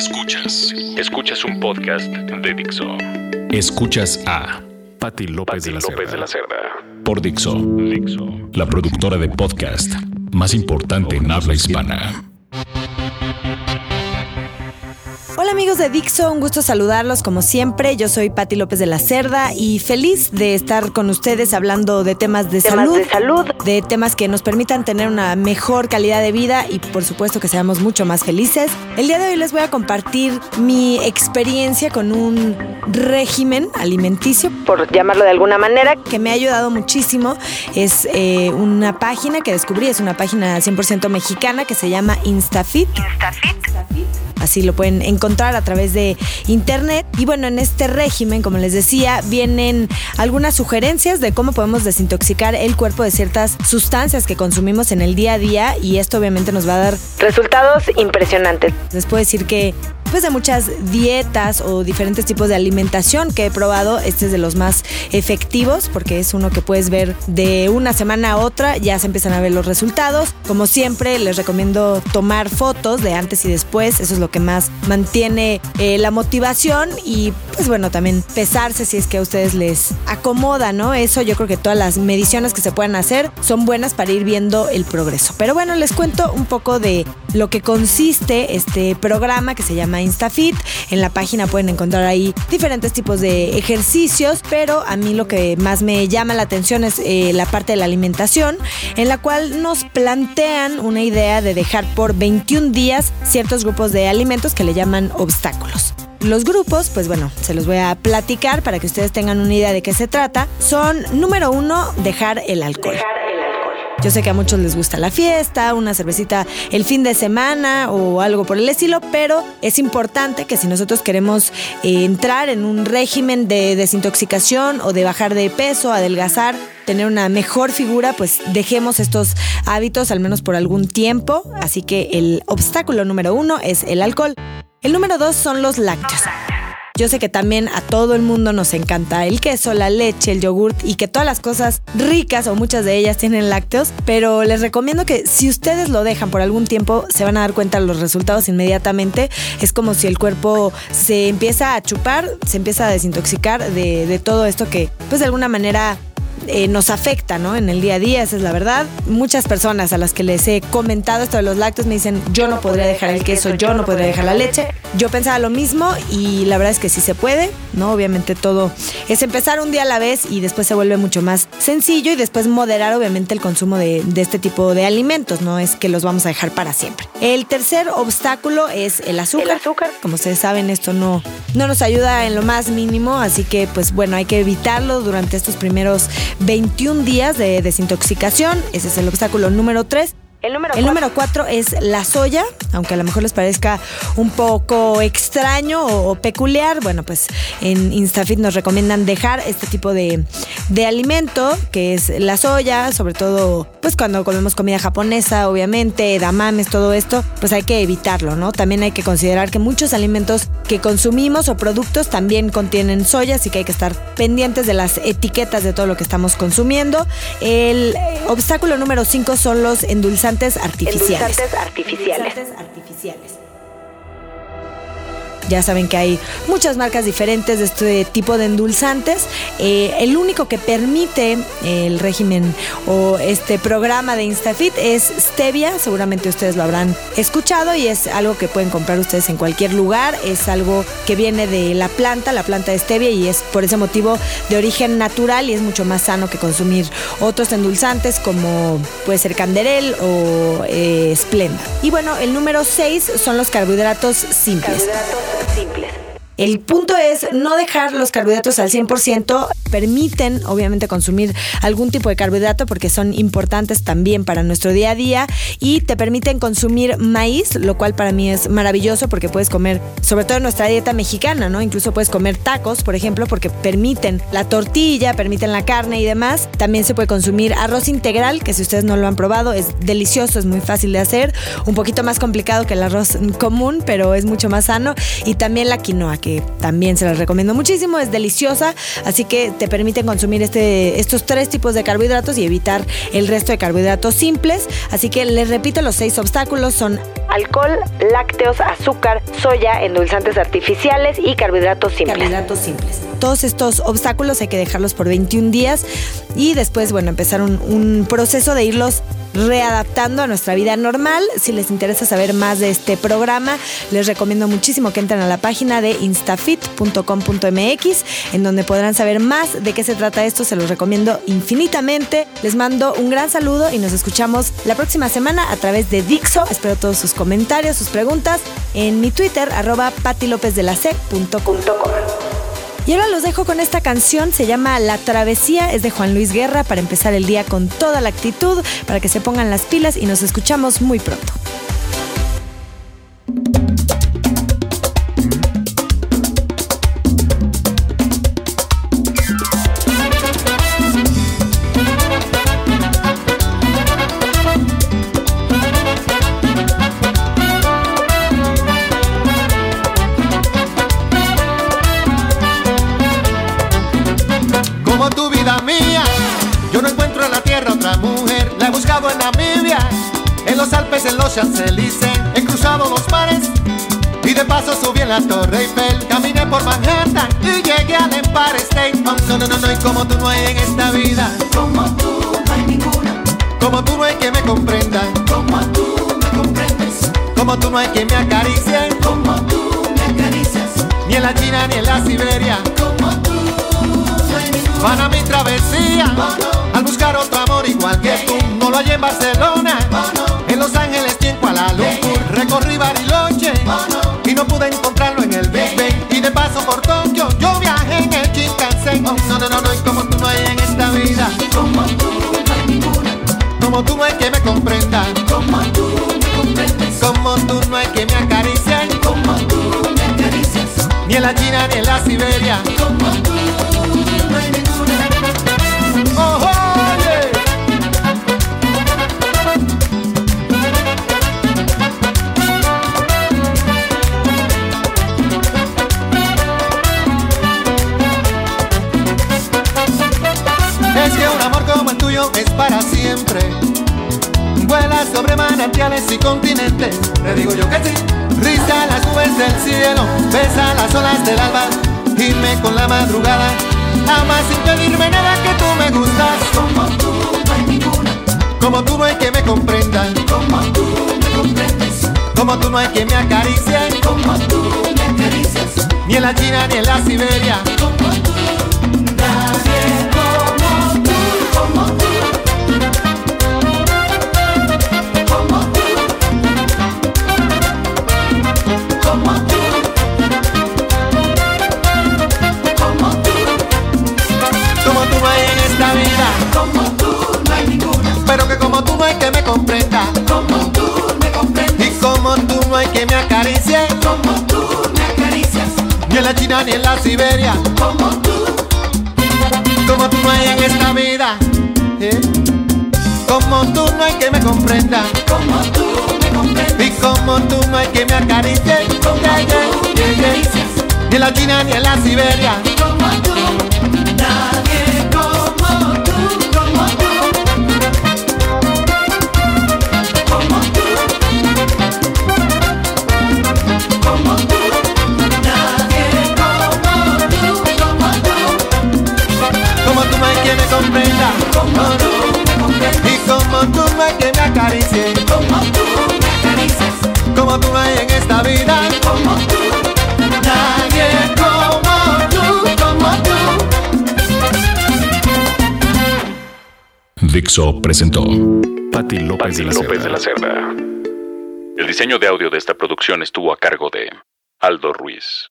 Escuchas. Escuchas un podcast de Dixo. Escuchas a Patti López, de, la López de la Cerda. Por Dixo. Dixo. La productora de podcast más importante en habla hispana. Hola amigos de Dixo, un gusto saludarlos como siempre. Yo soy Patti López de la Cerda y feliz de estar con ustedes hablando de temas de Temas salud, de salud. de temas que nos permitan tener una mejor calidad de vida y por supuesto que seamos mucho más felices. El día de hoy les voy a compartir mi experiencia con un régimen alimenticio por llamarlo de alguna manera. que me ha ayudado muchísimo. Es eh, una página que descubrí, es una página 100% mexicana que se llama Instafit. Así lo pueden encontrar a través de internet. Y bueno, en este régimen, como les decía, vienen algunas sugerencias de cómo podemos desintoxicar el cuerpo de ciertas sustancias que consumimos en el día a día. Y esto obviamente nos va a dar Resultados impresionantes. les puedo decir que después de muchas dietas o diferentes tipos de alimentación que he probado, este es de los más efectivos porque es uno que puedes ver de una semana a otra, ya se empiezan a ver los resultados. Como siempre, les recomiendo tomar fotos de antes y después, eso es lo que más mantiene eh, la motivación y pues bueno, también pesarse si es que a ustedes les acomoda, ¿no? Eso yo creo que todas las mediciones que se puedan hacer son buenas para ir viendo el progreso. Pero bueno, les cuento un poco de lo que consiste este programa que se llama InstaFit. En la página pueden encontrar ahí diferentes tipos de ejercicios, pero a mí lo que más me llama la atención es eh, la parte de la alimentación, en la cual nos plantean una idea de dejar por 21 días ciertos grupos de alimentos que le llaman obstáculos. Los grupos, pues bueno, se los voy a platicar para que ustedes tengan una idea de qué se trata. Son, número uno, dejar el alcohol. Yo sé que a muchos les gusta la fiesta, una cervecita el fin de semana o algo por el estilo, pero es importante que si nosotros queremos eh, entrar en un régimen de desintoxicación o de bajar de peso, adelgazar, tener una mejor figura, pues dejemos estos hábitos al menos por algún tiempo. Así que el obstáculo número uno es el alcohol. El número dos son los lácteos. Yo sé que también a todo el mundo nos encanta el queso, la leche, el yogurt y que todas las cosas ricas o muchas de ellas tienen lácteos, pero les recomiendo que si ustedes lo dejan por algún tiempo se van a dar cuenta de los resultados inmediatamente. Es como si el cuerpo se empieza a chupar, se empieza a desintoxicar de, de todo esto que pues de alguna manera eh, nos afecta, ¿no? En el día a día, esa es la verdad. Muchas personas a las que les he comentado esto de los lácteos me dicen, yo no podría dejar el queso, yo no podría dejar la leche. Yo pensaba lo mismo y la verdad es que sí se puede, ¿no? Obviamente todo es empezar un día a la vez y después se vuelve mucho más sencillo y después moderar obviamente el consumo de, de este tipo de alimentos, no es que los vamos a dejar para siempre. El tercer obstáculo es el azúcar. El azúcar. Como ustedes saben, esto no, no nos ayuda en lo más mínimo, así que pues bueno, hay que evitarlo durante estos primeros 21 días de desintoxicación. Ese es el obstáculo número 3. El número El número 4 es la soya, aunque a lo mejor les parezca un poco extraño o, peculiar. Bueno, pues en Instafit nos recomiendan dejar este tipo de, de alimento, que es la soya, sobre todo pues cuando comemos comida japonesa, obviamente, edamames, todo esto, pues hay que evitarlo, ¿no? También hay que considerar que muchos alimentos que consumimos o productos también contienen soya, así que hay que estar pendientes de las etiquetas de todo lo que estamos consumiendo. El obstáculo número 5 son los endulzantes artificiales. Artificiales. Ya saben que hay muchas marcas diferentes de este tipo de endulzantes. Eh, el único que permite el régimen o este programa de Instafit es Stevia. Seguramente ustedes lo habrán escuchado y es algo que pueden comprar ustedes en cualquier lugar. Es algo que viene de la planta, la planta de Stevia, y es por ese motivo de origen natural y es mucho más sano que consumir otros endulzantes como puede ser Canderel o eh, Splenda. Y bueno, el número 6 son los carbohidratos simples. El punto es no dejar los carbohidratos al 100%. Permiten, obviamente, consumir algún tipo de carbohidrato porque son importantes también para nuestro día a día y te permiten consumir maíz, lo cual para mí es maravilloso porque puedes comer, sobre todo en nuestra dieta mexicana, ¿no? Incluso puedes comer tacos, por ejemplo, porque permiten la tortilla, permiten la carne y demás. También se puede consumir arroz integral, que si ustedes no lo han probado, es delicioso, es muy fácil de hacer, un poquito más complicado que el arroz común, pero es mucho más sano. Y también la quinoa, que que también se las recomiendo muchísimo, es deliciosa, así que te permiten consumir este, estos tres tipos de carbohidratos y evitar el resto de carbohidratos simples. Así que les repito, los seis obstáculos son Alcohol, lácteos, azúcar, soya, endulzantes artificiales y carbohidratos simples. carbohidratos simples. Todos estos obstáculos hay que dejarlos por 21 días y después, bueno, empezar un, un proceso de irlos readaptando a nuestra vida normal. Si les interesa saber más de este programa, les recomiendo muchísimo que entren a la página de instafit.com.mx, en donde podrán saber más de qué se trata esto. Se los recomiendo infinitamente. Les mando un gran saludo y nos escuchamos la próxima semana a través de Dixo. Espero todos sus comentarios, sus preguntas en mi Twitter, arroba patilopezdelac.com. Y ahora los dejo con esta canción, se llama La Travesía, es de Juan Luis Guerra, para empezar el día con toda la actitud, para que se pongan las pilas y nos escuchamos muy pronto. Como tu vida mía. Yo no encuentro en la tierra otra mujer. La he buscado en Namibia, en los Alpes, en los Champs-Élysées. He cruzado los mares y de paso subí en la Torre Eiffel. Caminé por Manhattan y llegué al Empire State. Oh, no, no, no, no, y como tú no hay en esta vida. Como tú no hay ninguna, Como tú no hay que me comprenda. como tú me comprendes, Como tú no hay que me acaricie. como tú me acaricias, Ni en la China ni en la Siberia. Ninguna. Para mi travesía, al buscar otro amor igual que tú, no lo hallé en Barcelona, en Los Ángeles y en Kuala Lumpur. Recorrí Bariloche y no pude encontrarlo en el Big Ben. Y de paso por Tokio, yo viajé en el Shinkansen. Oh, no, no, no, no, y como tú no hay en esta vida, Como tú no hay ninguna, como tú no hay que me comprenda, como tú me comprendes, como tú no hay que me acaricie, como tú me acaricias, ni en la China ni en la Siberia. como tú es para siempre. Vuela sobre manantiales y continentes. Te digo yo que sí. Risa las nubes del cielo, besa las olas del alba, gime con la madrugada. Ama sin pedirme nada que tú me gustas. Como tú no hay ninguna, Como tú no hay que me comprenda, como tú me comprendes, como tú no hay que me acaricie, como tú me acaricias, ni en la China ni en la Siberia. como tú. Ni en la China ni en la Siberia. como tú, Como tú no hay en esta vida, ¿eh? como tú no hay que me comprenda, como tú me y comprendes, como tú no hay que me acaricie, como yeah, yeah, tú me yeah, acaricias, ni en la China ni en la Siberia. como tú. Dixo presentó Patti López, de, la López de la Cerda. El diseño de audio de esta producción estuvo a cargo de Aldo Ruiz.